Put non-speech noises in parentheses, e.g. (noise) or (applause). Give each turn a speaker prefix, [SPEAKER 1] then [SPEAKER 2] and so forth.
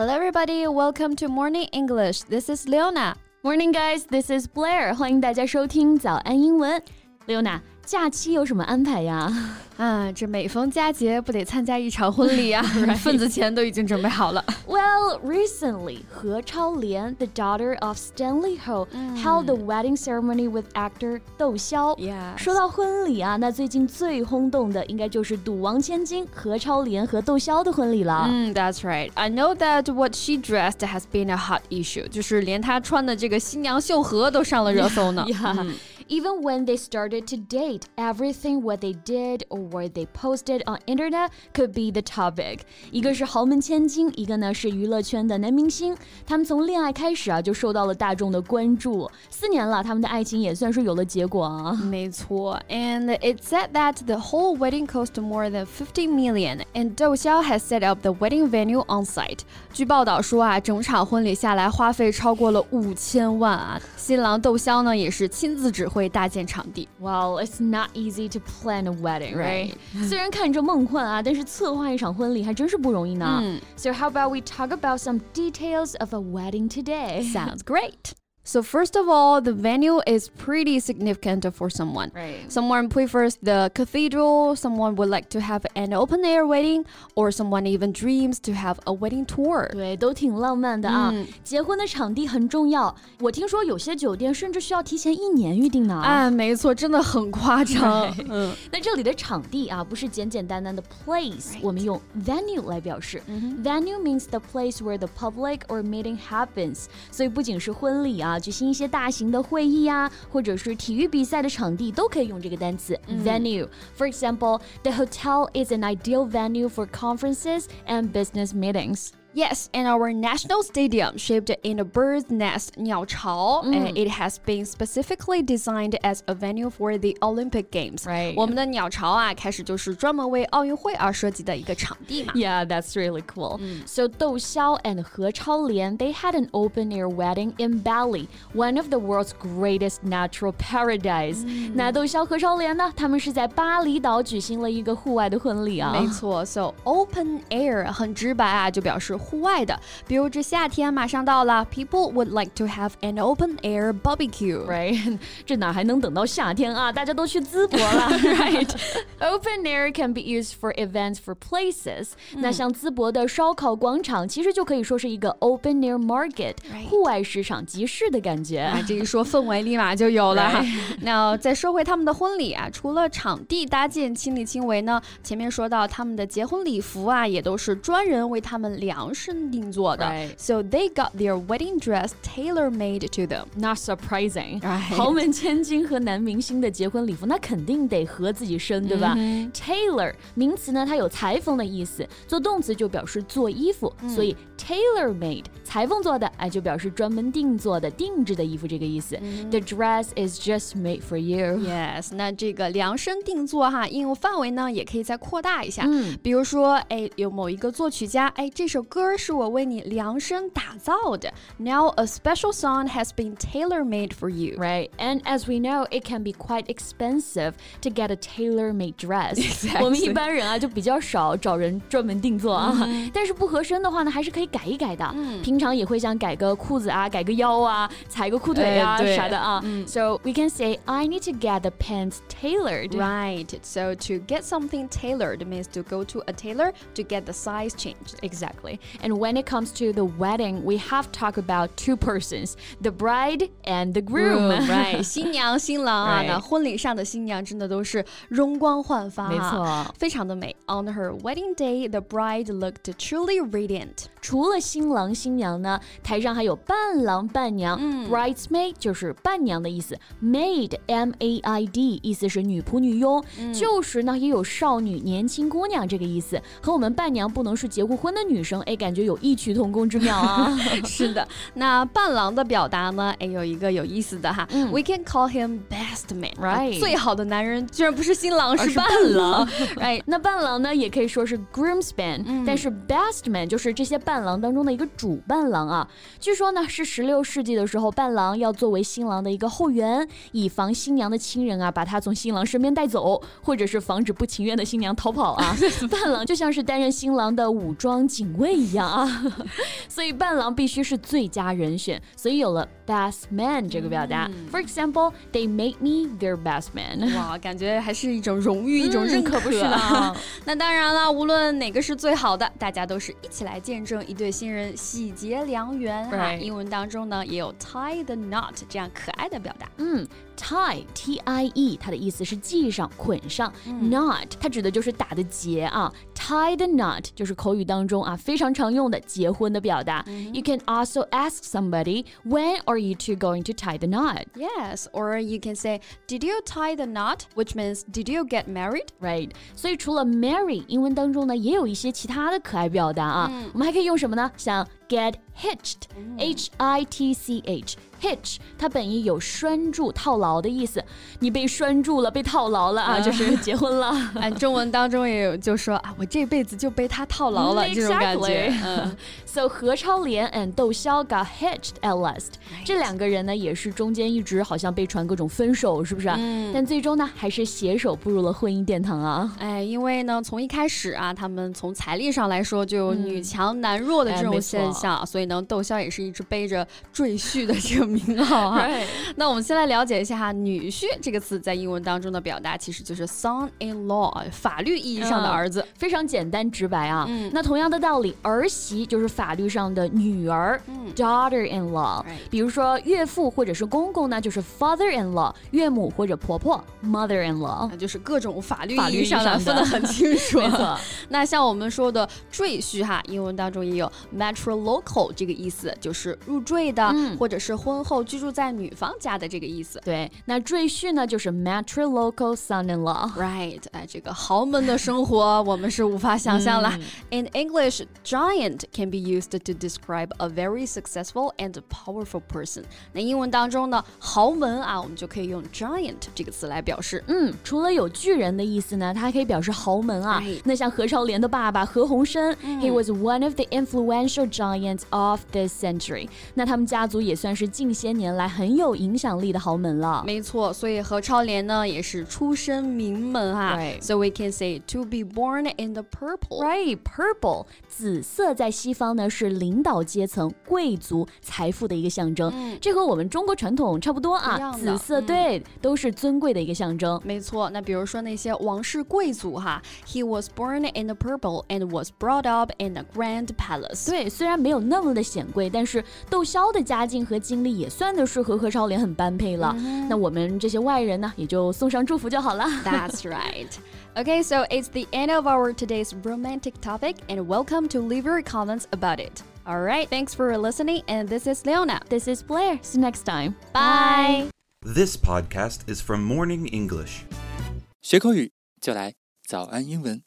[SPEAKER 1] Hello, everybody. Welcome to Morning English. This is Leona.
[SPEAKER 2] Morning, guys. This is Blair. 欢迎大家收听早安英文。Leona， 假期有什么安排呀？
[SPEAKER 1] 啊，这每逢佳节不得参加一场婚礼啊，份子钱都已经准备好了。
[SPEAKER 2] Well, recently, 何超莲, the daughter of Stanley Ho, held the wedding ceremony with actor 窦骁。说到婚礼啊，那最近最轰动的应该就是赌王千金何超莲和窦骁的婚礼了。
[SPEAKER 1] 嗯，That's right. I know that what she dressed has been a hot issue，就是连她穿的这个新娘秀禾都上了热搜呢。
[SPEAKER 2] Yeah. Even when they started to date, everything what they did or what they posted on internet could be the topic. 一个是豪门千金，一个呢是娱乐圈的男明星。他们从恋爱开始啊，就受到了大众的关注。四年了，他们的爱情也算是有了结果啊。
[SPEAKER 1] 没错，and it said that the whole wedding cost more than fifty million, and 窦骁 has set up the wedding venue on site. 据报道说啊，整场婚礼下来花费超过了五千万啊。新郎窦骁呢也是亲自指挥。 会搭建场地。
[SPEAKER 2] Well, it's not easy to plan a wedding, right? (laughs) 虽然看着梦幻啊，但是策划一场婚礼还真是不容易呢。So how about we talk about some details of a wedding today?
[SPEAKER 1] Sounds great. So first of all, the venue is pretty significant for someone.
[SPEAKER 2] Right.
[SPEAKER 1] Someone prefers the cathedral, someone would like to have an open air wedding, or someone even dreams to have a wedding tour.
[SPEAKER 2] 对，都挺浪漫的啊。嗯、结婚的场地很重要，我听说有些酒店甚至需要提前一年预定呢。
[SPEAKER 1] 哎，没错，真的很夸张。
[SPEAKER 2] 嗯，那这里的场地啊，不是简简单单的 (laughs) place，、right. 我们用 venue 来表示。Mm -hmm. Venue means the place where the public or meeting happens，所以不仅是婚礼啊。 啊，举行一些大型的会议呀，或者是体育比赛的场地，都可以用这个单词 venue。For example, the hotel is an ideal venue for conferences and business meetings.
[SPEAKER 1] Yes, and our national stadium, shaped in a bird's nest, 鸟巢, mm. it has been specifically designed as a venue for the Olympic Games.
[SPEAKER 2] Right.
[SPEAKER 1] 我们的鸟巢啊，开始就是专门为奥运会而设计的一个场地嘛。
[SPEAKER 2] Yeah, that's really cool. Mm. So Dou Xiao and He Chaolian, they had an open-air wedding in Bali, one of the world's greatest natural paradise. 那窦骁和超莲呢，他们是在巴厘岛举行了一个户外的婚礼啊。
[SPEAKER 1] 没错，So open air 很直白啊，就表示。 户外的，比如这夏天马上到了，people would like to have an open air barbecue.
[SPEAKER 2] Right? (laughs) 这哪还能等到夏天啊？大家都去淄博了，(laughs) right? (laughs) Open air can be used for events for places. 那像淄博的烧烤广场，其实就可以说是一个 open air market，户外市场集市的感觉。
[SPEAKER 1] 啊，这一说氛围立马就有了哈。那再说回他们的婚礼啊，除了场地搭建亲力亲为呢，前面说到他们的结婚礼服啊，也都是专人为他们量。身定做的。
[SPEAKER 2] Right.
[SPEAKER 1] So they got their wedding dress tailor made to them.
[SPEAKER 2] Not surprising.
[SPEAKER 1] Right.
[SPEAKER 2] 豪门千金和男明星的结婚礼服，那肯定得合自己身，对吧、
[SPEAKER 1] mm hmm.
[SPEAKER 2] Tailor 名词呢，它有裁缝的意思，做动词就表示做衣服，嗯、所以 tailor made 裁缝做的，哎，就表示专门定做的、定制的衣服这个意思。Mm hmm. The dress is just made for you.
[SPEAKER 1] Yes，那这个量身定做哈，应用范围呢也可以再扩大一下。
[SPEAKER 2] 嗯，
[SPEAKER 1] 比如说，哎，有某一个作曲家，哎，这首歌。 歌是我为你量身打造的。Now a special song has been tailor-made for you.
[SPEAKER 2] Right, and as we know, it can be quite expensive to get a tailor-made dress.
[SPEAKER 1] Exactly. (laughs)
[SPEAKER 2] 我们一般人啊就比较少找人专门定做啊，但是不合身的话呢，还是可以改一改的。平常也会想改个裤子啊，改个腰啊，裁个裤腿啊啥的啊。So we can say I need to get the pants tailored.
[SPEAKER 1] Right. So to get something tailored means to go to a tailor to get the size changed.
[SPEAKER 2] Exactly. And when it comes to the wedding, we have to talk about two persons, the bride and the groom.
[SPEAKER 1] right，新娘新郎啊，那婚礼上的新娘真的都是容光焕发，
[SPEAKER 2] 没错，
[SPEAKER 1] 非常的美。On her (laughs) wedding day, the bride looked truly radiant.
[SPEAKER 2] 除了新郎新娘呢，台上还有伴郎伴娘。
[SPEAKER 1] 嗯，
[SPEAKER 2] bridesmaid 就是伴娘的意思，maid m a i d 意思是女仆女佣。
[SPEAKER 1] 嗯、
[SPEAKER 2] 就是呢，也有少女、年轻姑娘这个意思，和我们伴娘不能是结过婚的女生，哎， 感觉有异曲同工之妙啊。(laughs)
[SPEAKER 1] 是的，那伴郎的表达呢，哎，有一个有意思的哈、
[SPEAKER 2] 嗯、
[SPEAKER 1] ，We can call him best man，right？
[SPEAKER 2] 最
[SPEAKER 1] 好的男人居然不是新郎，
[SPEAKER 2] 是
[SPEAKER 1] 伴
[SPEAKER 2] 郎，(laughs) right？那伴郎呢，也可以说是 groomsman，、嗯、但是 best man 就是这些伴郎当中的一个主伴伴郎啊。据说呢，是十六世纪的时候，伴郎要作为新郎的一个后援，以防新娘的亲人啊把他从新郎身边带走，或者是防止不情愿的新娘逃跑啊。(laughs) 伴郎就像是担任新郎的武装警卫一样啊，(laughs) 所以伴郎必须是最佳人选，所以有了 best man 这个表达。For example, they made me their best man。
[SPEAKER 1] 哇，感觉还是一种荣誉，一种认可，
[SPEAKER 2] 不是吗？(laughs)
[SPEAKER 1] 那当然了，无论哪个是最好的，大家都是一起来见证一对新人喜结良缘哈。英文当中呢，也有 tie the knot 这样可爱的表达。
[SPEAKER 2] 嗯。tie t i e，它的意思是系上、捆上。knot 它指的就是打的结啊。tie the knot 就是口语当中啊非常常用的结婚的表达。You can also ask somebody when are you two going to tie the knot?
[SPEAKER 1] Yes, or you can say Did you tie the knot? Which means Did you get married?
[SPEAKER 2] Right. 所以除了 marry，英文当中呢也有一些其他的可爱表达啊。我们还可以用什么呢？像 get hitched，h i t c h。hitch，它本意有拴住、套牢的意思。你被拴住了，被套牢了啊，就是结婚了。(laughs)
[SPEAKER 1] 按中文当中也有，就说啊，我这辈子就被他套牢了这种感觉。
[SPEAKER 2] 嗯 (laughs) So 何超莲 and 窦骁 got hitched at last。这两个人呢，也是中间一直好像被传各种分手，是不是？嗯。但最终呢，还是携手步入了婚姻殿堂啊。
[SPEAKER 1] 哎，因为呢，从一开始啊，他们从财力上来说就有女强男弱的这种现象，所以呢，窦骁也是一直背着赘婿的这个。名号哈，(laughs) 那我们先来了解一下哈，女婿这个词在英文当中的表达其实就是 son-in-law，法律意义上的儿子，
[SPEAKER 2] 非常简单直白啊。那同样的道理，儿媳就是法律上的女儿，daughter-in-law。比如说岳父或者是公公呢，就是 father-in-law；岳母或者婆婆，mother-in-law。
[SPEAKER 1] 那就是各种法律法律上的分得很清楚。(laughs) (laughs) 那像我们说的赘婿哈，英文当中也有 matrilocal 这个意思，就是入赘的，或者是婚。后居住在女方家的这个意思。
[SPEAKER 2] 对，那赘婿呢，就是 matrilocal
[SPEAKER 1] son-in-law。Right，哎，这个豪门的生活我们是无法想象了。In English, giant can be used to describe a very successful and powerful person。那英文当中呢，豪门啊，我们就可以用 giant 这个词来表示。
[SPEAKER 2] 嗯，除了有巨人的意思呢，它还可以表示豪门啊。那像何超莲的爸爸何鸿燊，he was one of the influential giants of this century。那他们家族也算是近。些年来很有影响力的豪门了。
[SPEAKER 1] 没错，所以何超莲呢也是出身名门哈。So we can say to be born in the purple.
[SPEAKER 2] Right, purple，紫色在西方呢是领导阶层、贵族、财富的一个象征。这和我们中国传统差不多啊。紫色对，都是尊贵的一个象征。
[SPEAKER 1] 没错，那比如说那些王室贵族哈，He was born in the purple and was brought up in a grand palace.
[SPEAKER 2] 对，虽然没 有那么的显贵，但是窦骁的家境和经历也。算的是和何超莲很般配了，那我们这些外人呢，也就送上祝福就好了。
[SPEAKER 1] That's right. (laughs) Okay, so it's the end of our today's romantic topic, and welcome to leave your comments about it. All right, thanks for listening, and this is Leona.
[SPEAKER 2] This is Blair. See you next time.
[SPEAKER 1] Bye.
[SPEAKER 3] This podcast is from Morning English.
[SPEAKER 4] 学口语就来早安英文。